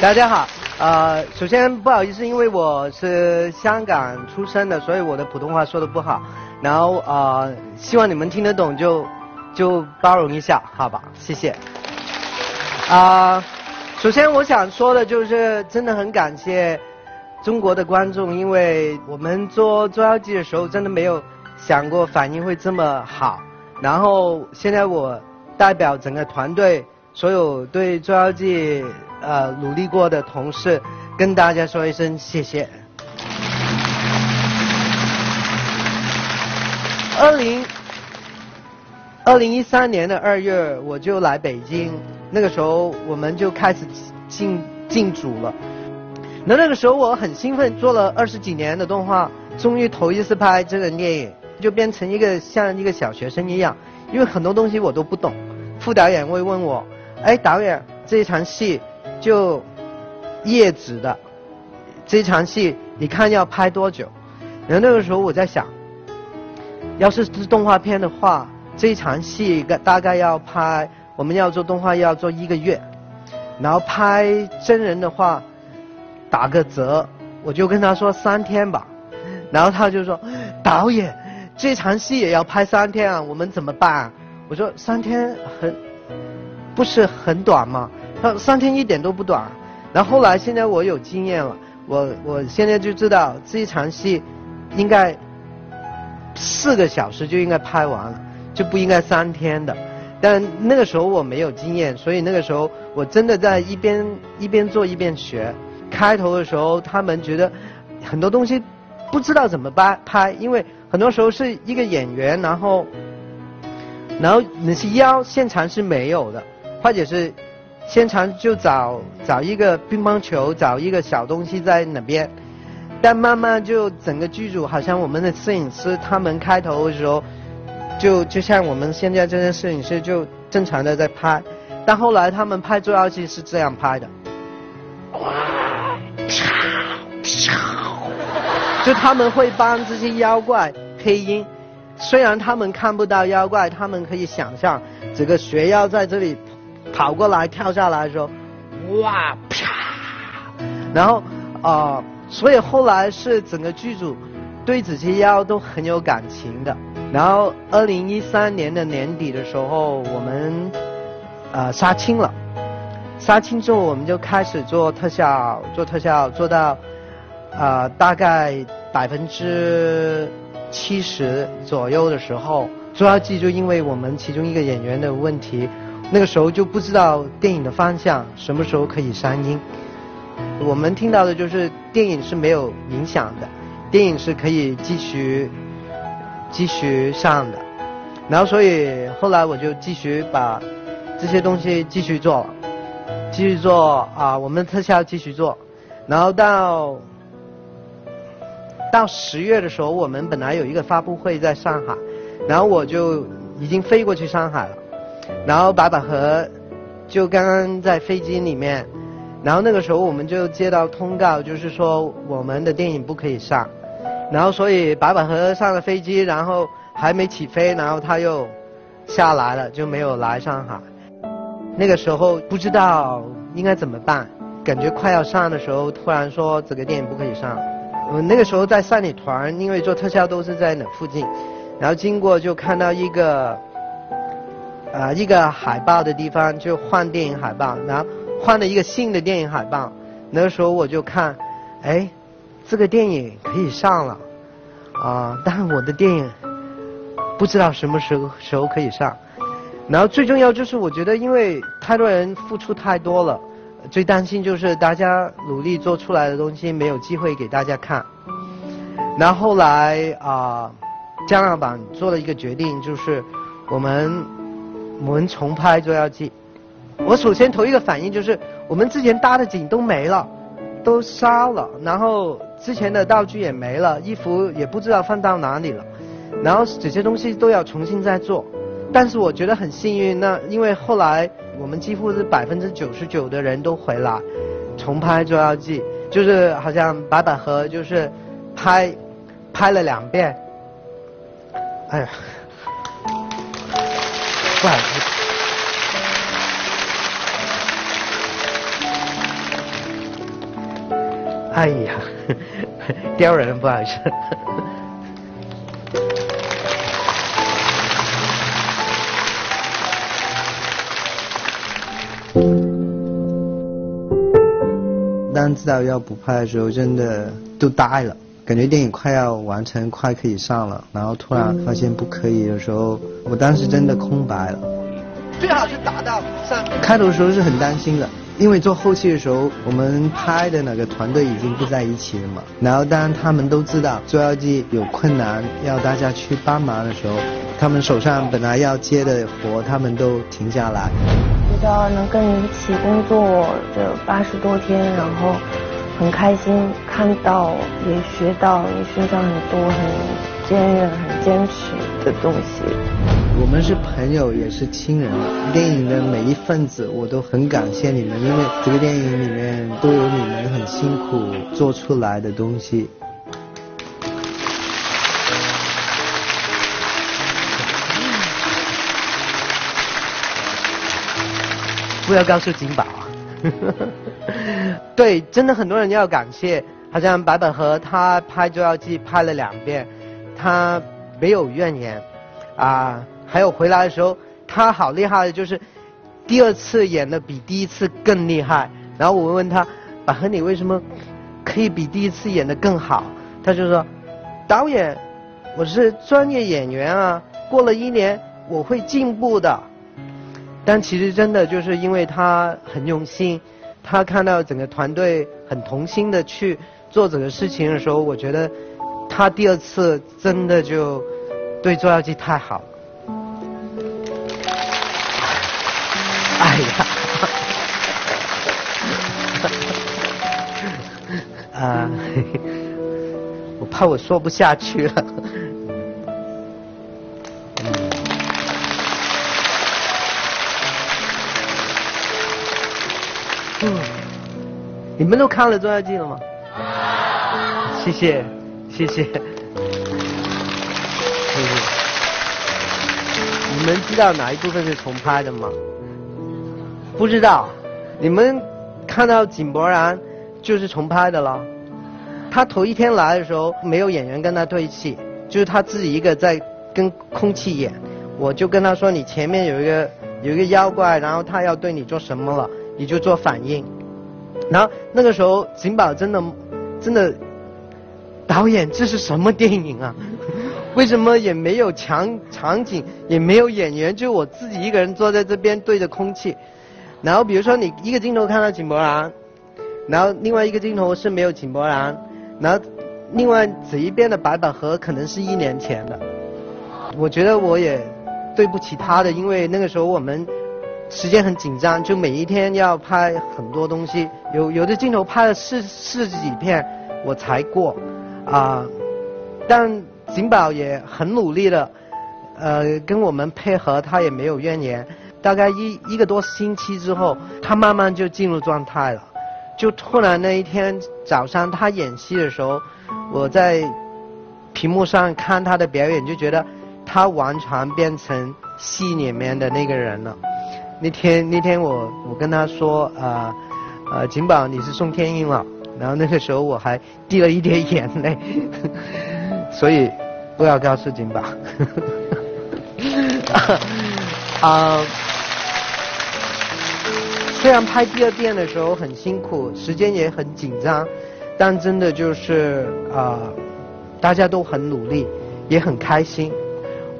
大家好，呃，首先不好意思，因为我是香港出生的，所以我的普通话说的不好。然后呃，希望你们听得懂就就包容一下，好吧？谢谢。啊，首先我想说的就是真的很感谢中国的观众，因为我们做《捉妖记》的时候真的没有想过反应会这么好。然后现在我代表整个团队，所有对《捉妖记》呃努力过的同事，跟大家说一声谢谢。二零二零一三年的二月，我就来北京，那个时候我们就开始进进组了。那那个时候我很兴奋，做了二十几年的动画，终于头一次拍真人电影，就变成一个像一个小学生一样，因为很多东西我都不懂。副导演会问我：“哎，导演，这一场戏就叶子的这场戏，你看要拍多久？”然后那个时候我在想。要是是动画片的话，这一场戏大概要拍，我们要做动画要做一个月，然后拍真人的话，打个折，我就跟他说三天吧，然后他就说，导演，这场戏也要拍三天啊，我们怎么办？我说三天很，不是很短吗？他三天一点都不短。然后后来现在我有经验了，我我现在就知道这一场戏应该。四个小时就应该拍完了，就不应该三天的。但那个时候我没有经验，所以那个时候我真的在一边一边做一边学。开头的时候，他们觉得很多东西不知道怎么拍拍，因为很多时候是一个演员，然后然后那些腰现场是没有的，或者是现场就找找一个乒乓球，找一个小东西在那边。但慢慢就整个剧组，好像我们的摄影师他们开头的时候，就就像我们现在这些摄影师就正常的在拍，但后来他们拍《捉妖记》是这样拍的，就他们会帮这些妖怪配音，虽然他们看不到妖怪，他们可以想象这个学妖在这里跑过来跳下来的时候，哇啪，然后啊。所以后来是整个剧组对这些妖都很有感情的。然后二零一三年的年底的时候，我们呃杀青了。杀青之后，我们就开始做特效，做特效做到呃大概百分之七十左右的时候，捉妖记就因为我们其中一个演员的问题，那个时候就不知道电影的方向，什么时候可以上映。我们听到的就是电影是没有影响的，电影是可以继续继续上的，然后所以后来我就继续把这些东西继续做，继续做啊，我们特效继续做，然后到到十月的时候，我们本来有一个发布会在上海，然后我就已经飞过去上海了，然后白百合就刚刚在飞机里面。然后那个时候我们就接到通告，就是说我们的电影不可以上。然后所以白百合上了飞机，然后还没起飞，然后他又下来了，就没有来上海。那个时候不知道应该怎么办，感觉快要上的时候，突然说这个电影不可以上。我那个时候在三里屯，因为做特效都是在那附近，然后经过就看到一个啊一个海报的地方，就换电影海报，然后。换了一个新的电影海报，那时候我就看，哎，这个电影可以上了，啊，但我的电影不知道什么时候时候可以上，然后最重要就是我觉得因为太多人付出太多了，最担心就是大家努力做出来的东西没有机会给大家看，然后后来啊，加拿大做了一个决定，就是我们我们重拍《捉妖记》。我首先头一个反应就是，我们之前搭的景都没了，都烧了，然后之前的道具也没了，衣服也不知道放到哪里了，然后这些东西都要重新再做。但是我觉得很幸运，那因为后来我们几乎是百分之九十九的人都回来重拍《捉妖记》，就是好像白百合就是拍拍了两遍。哎呀，哎呀，刁人，不好意思。当知道要补拍的时候，真的都呆了，感觉电影快要完成，快可以上了，然后突然发现不可以的时候，我当时真的空白了。最好是达到上。开头的时候是很担心的，因为做后期的时候，我们拍的那个团队已经不在一起了嘛。然后当他们都知道《捉妖记》有困难，要大家去帮忙的时候，他们手上本来要接的活，他们都停下来。觉得能跟你一起工作这八十多天，然后很开心，看到也学到你身上很多很坚韧、很坚持的东西。我们是朋友，也是亲人。电影的每一份子，我都很感谢你们，因为这个电影里面都有你们很辛苦做出来的东西。不要告诉金宝啊！对，真的很多人要感谢，好像白百合她拍《捉妖记》拍了两遍，她没有怨言啊。还有回来的时候，他好厉害的，就是第二次演的比第一次更厉害。然后我问他，百合你为什么可以比第一次演的更好？他就说，导演，我是专业演员啊，过了一年我会进步的。但其实真的就是因为他很用心，他看到整个团队很同心的去做整个事情的时候，我觉得他第二次真的就对《捉妖记》太好。哎呀，啊，我怕我说不下去了。你们都看了《捉妖记》了吗？谢谢，谢谢，谢谢。你们知道哪一部分是重拍的吗？不知道。你们看到井柏然就是重拍的了。他头一天来的时候没有演员跟他对戏，就是他自己一个在跟空气演。我就跟他说：“你前面有一个有一个妖怪，然后他要对你做什么了。”你就做反应，然后那个时候景宝真的真的导演这是什么电影啊？为什么也没有场场景，也没有演员，就我自己一个人坐在这边对着空气。然后比如说你一个镜头看到井柏然，然后另外一个镜头是没有井柏然，然后另外这一边的白百合可能是一年前的。我觉得我也对不起他的，因为那个时候我们。时间很紧张，就每一天要拍很多东西，有有的镜头拍了四四十几片我才过，啊，但景宝也很努力的，呃，跟我们配合，他也没有怨言。大概一一个多星期之后，他慢慢就进入状态了。就突然那一天早上他演戏的时候，我在屏幕上看他的表演，就觉得他完全变成戏里面的那个人了。那天那天我我跟他说啊呃景宝你是宋天英了，然后那个时候我还滴了一点眼泪，所以不要告诉景宝。啊，虽然拍第二遍的时候很辛苦，时间也很紧张，但真的就是啊大家都很努力，也很开心。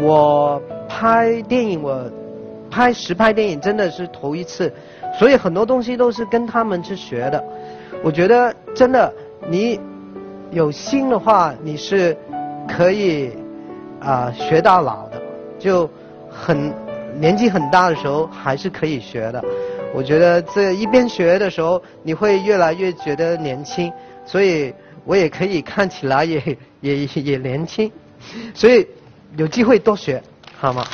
我拍电影我。拍实拍电影真的是头一次，所以很多东西都是跟他们去学的。我觉得真的，你有心的话，你是可以啊学到老的。就很年纪很大的时候，还是可以学的。我觉得这一边学的时候，你会越来越觉得年轻。所以我也可以看起来也也也年轻，所以有机会多学，好吗？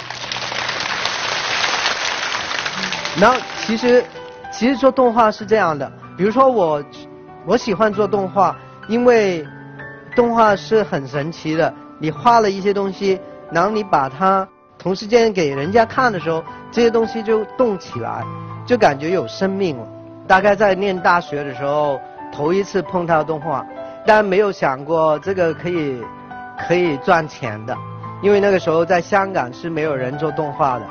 然后其实，其实做动画是这样的，比如说我，我喜欢做动画，因为动画是很神奇的。你画了一些东西，然后你把它同时间给人家看的时候，这些东西就动起来，就感觉有生命了。大概在念大学的时候，头一次碰到动画，但没有想过这个可以可以赚钱的，因为那个时候在香港是没有人做动画的，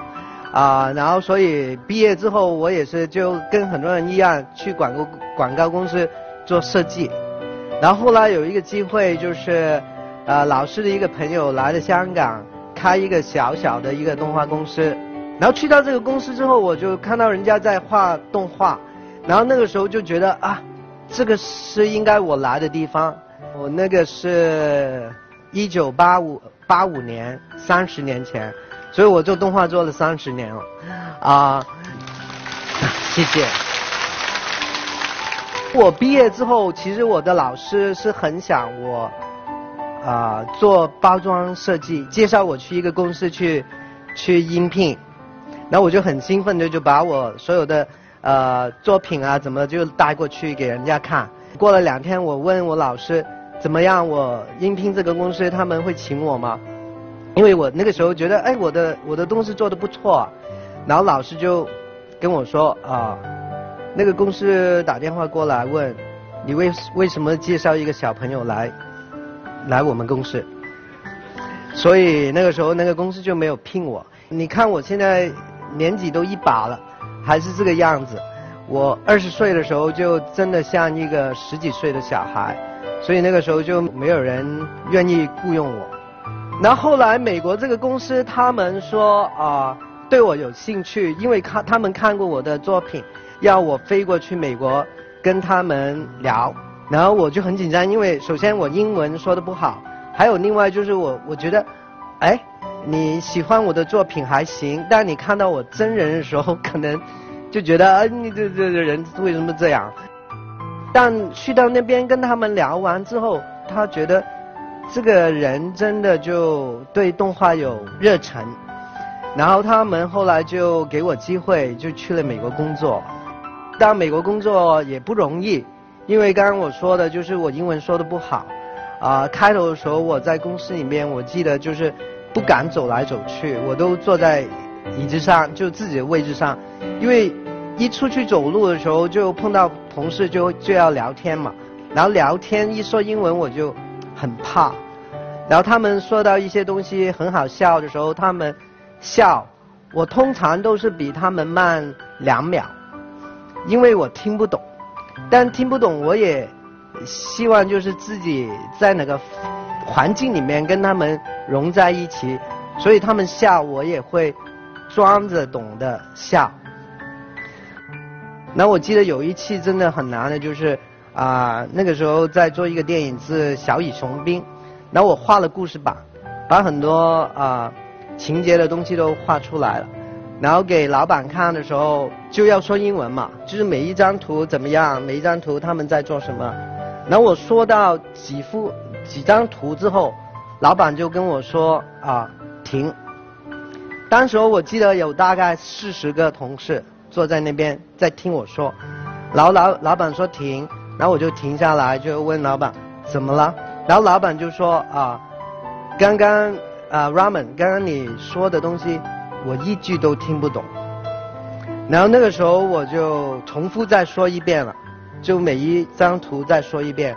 啊，然后所以毕业之后我也是就跟很多人一样去广告广告公司做设计，然后后来有一个机会就是，呃，老师的一个朋友来了香港开一个小小的一个动画公司，然后去到这个公司之后，我就看到人家在画动画。然后那个时候就觉得啊，这个是应该我来的地方。我那个是一九八五八五年，三十年前，所以我做动画做了三十年了，啊，谢谢。我毕业之后，其实我的老师是很想我啊做包装设计，介绍我去一个公司去去应聘，然后我就很兴奋的就把我所有的。呃，作品啊，怎么就带过去给人家看？过了两天，我问我老师怎么样，我应聘这个公司他们会请我吗？因为我那个时候觉得，哎，我的我的东西做的不错，然后老师就跟我说啊，那个公司打电话过来问，你为为什么介绍一个小朋友来来我们公司？所以那个时候那个公司就没有聘我。你看我现在年纪都一把了。还是这个样子，我二十岁的时候就真的像一个十几岁的小孩，所以那个时候就没有人愿意雇佣我。然后后来美国这个公司他们说啊对我有兴趣，因为看他们看过我的作品，要我飞过去美国跟他们聊。然后我就很紧张，因为首先我英文说的不好，还有另外就是我我觉得，哎。你喜欢我的作品还行，但你看到我真人的时候，可能就觉得，哎，你这这这人为什么这样？但去到那边跟他们聊完之后，他觉得这个人真的就对动画有热忱，然后他们后来就给我机会，就去了美国工作。到美国工作也不容易，因为刚刚我说的就是我英文说的不好，啊，开头的时候我在公司里面，我记得就是。不敢走来走去，我都坐在椅子上，就自己的位置上，因为一出去走路的时候就碰到同事就就要聊天嘛，然后聊天一说英文我就很怕，然后他们说到一些东西很好笑的时候，他们笑，我通常都是比他们慢两秒，因为我听不懂，但听不懂我也希望就是自己在那个。环境里面跟他们融在一起，所以他们笑我也会装着懂的笑。那我记得有一期真的很难的，就是啊那个时候在做一个电影是《小蚁雄兵》，然后我画了故事板，把很多啊情节的东西都画出来了，然后给老板看的时候就要说英文嘛，就是每一张图怎么样，每一张图他们在做什么，然后我说到几幅。几张图之后，老板就跟我说啊停。当时候我记得有大概四十个同事坐在那边在听我说，然后老老板说停，然后我就停下来就问老板怎么了，然后老板就说啊刚刚啊，ramen，刚刚你说的东西我一句都听不懂，然后那个时候我就重复再说一遍了，就每一张图再说一遍。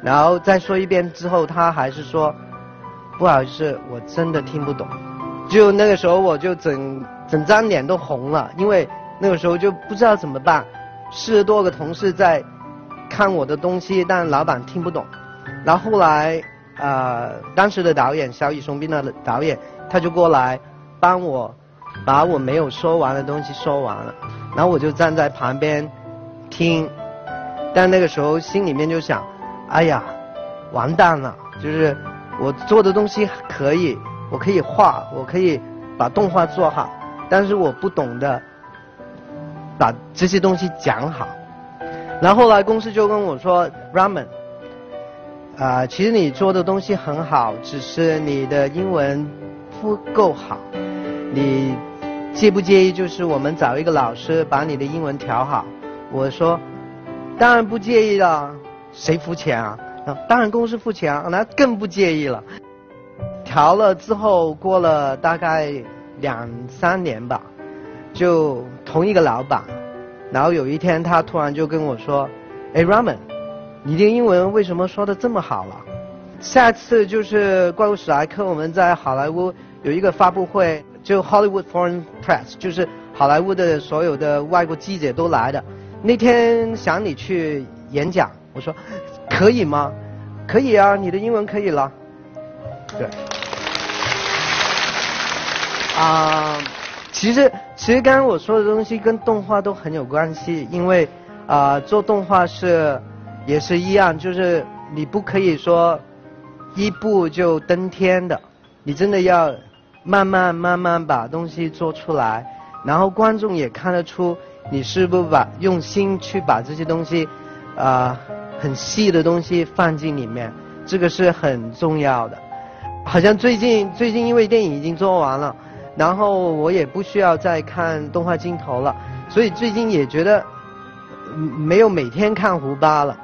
然后再说一遍之后，他还是说不好意思，我真的听不懂。就那个时候，我就整整张脸都红了，因为那个时候就不知道怎么办。四十多个同事在看我的东西，但老板听不懂。然后后来，呃，当时的导演《小雨松兵》的导演，他就过来帮我把我没有说完的东西说完了。然后我就站在旁边听，但那个时候心里面就想。哎呀，完蛋了！就是我做的东西可以，我可以画，我可以把动画做好，但是我不懂得把这些东西讲好。然后后来公司就跟我说，Raman，啊，其实你做的东西很好，只是你的英文不够好。你介不介意，就是我们找一个老师把你的英文调好？我说，当然不介意了。谁付钱啊？当然公司付钱啊，那更不介意了。调了之后，过了大概两三年吧，就同一个老板，然后有一天他突然就跟我说：“哎，Raman，你的英文为什么说的这么好了？下次就是怪物史莱克，我们在好莱坞有一个发布会，就 Hollywood Foreign Press，就是好莱坞的所有的外国记者都来的。那天想你去演讲，我说可以吗？可以啊，你的英文可以了。对。啊，其实其实刚刚我说的东西跟动画都很有关系，因为啊做动画是也是一样，就是你不可以说。一步就登天的，你真的要慢慢慢慢把东西做出来，然后观众也看得出你是不把用心去把这些东西，啊，很细的东西放进里面，这个是很重要的。好像最近最近因为电影已经做完了，然后我也不需要再看动画镜头了，所以最近也觉得没有每天看胡巴了，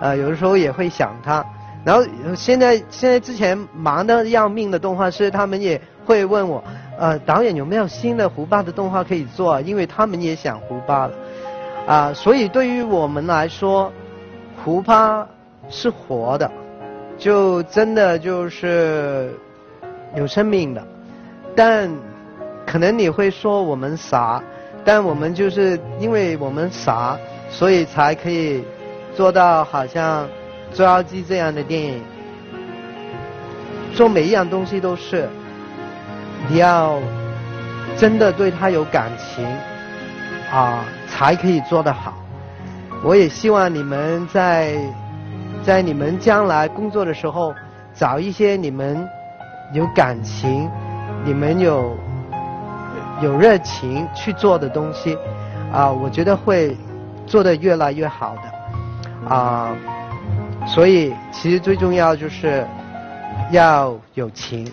呃，有的时候也会想他。然后现在现在之前忙得要命的动画师，他们也会问我，呃，导演有没有新的胡巴的动画可以做？因为他们也想胡巴了，啊，所以对于我们来说，胡巴是活的，就真的就是有生命的。但可能你会说我们傻，但我们就是因为我们傻，所以才可以做到好像。《捉妖记》这样的电影，做每一样东西都是，你要真的对他有感情啊，才可以做得好。我也希望你们在在你们将来工作的时候，找一些你们有感情、你们有有热情去做的东西啊，我觉得会做得越来越好的啊。所以，其实最重要就是要有情。